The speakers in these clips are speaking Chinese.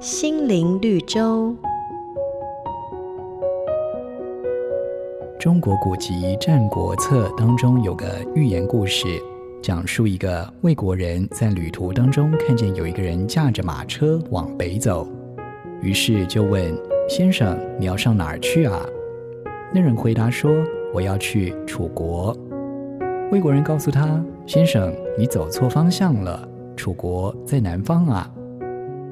心灵绿洲。中国古籍《战国策》当中有个寓言故事，讲述一个魏国人在旅途当中看见有一个人驾着马车往北走，于是就问先生：“你要上哪儿去啊？”那人回答说：“我要去楚国。”魏国人告诉他：“先生，你走错方向了，楚国在南方啊。”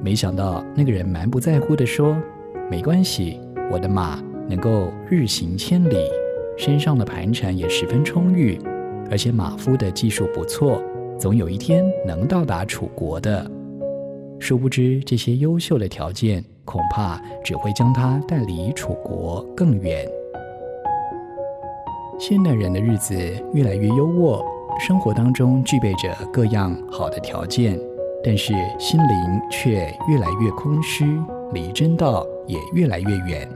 没想到那个人满不在乎地说：“没关系，我的马。”能够日行千里，身上的盘缠也十分充裕，而且马夫的技术不错，总有一天能到达楚国的。殊不知，这些优秀的条件恐怕只会将他带离楚国更远。现代人的日子越来越优渥，生活当中具备着各样好的条件，但是心灵却越来越空虚，离真道也越来越远。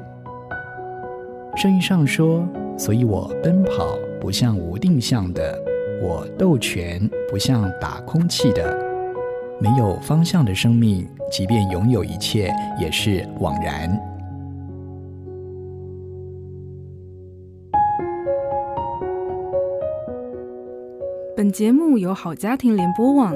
圣经上说：“所以我奔跑不像无定向的，我斗拳不像打空气的。没有方向的生命，即便拥有一切，也是枉然。”本节目由好家庭联播网、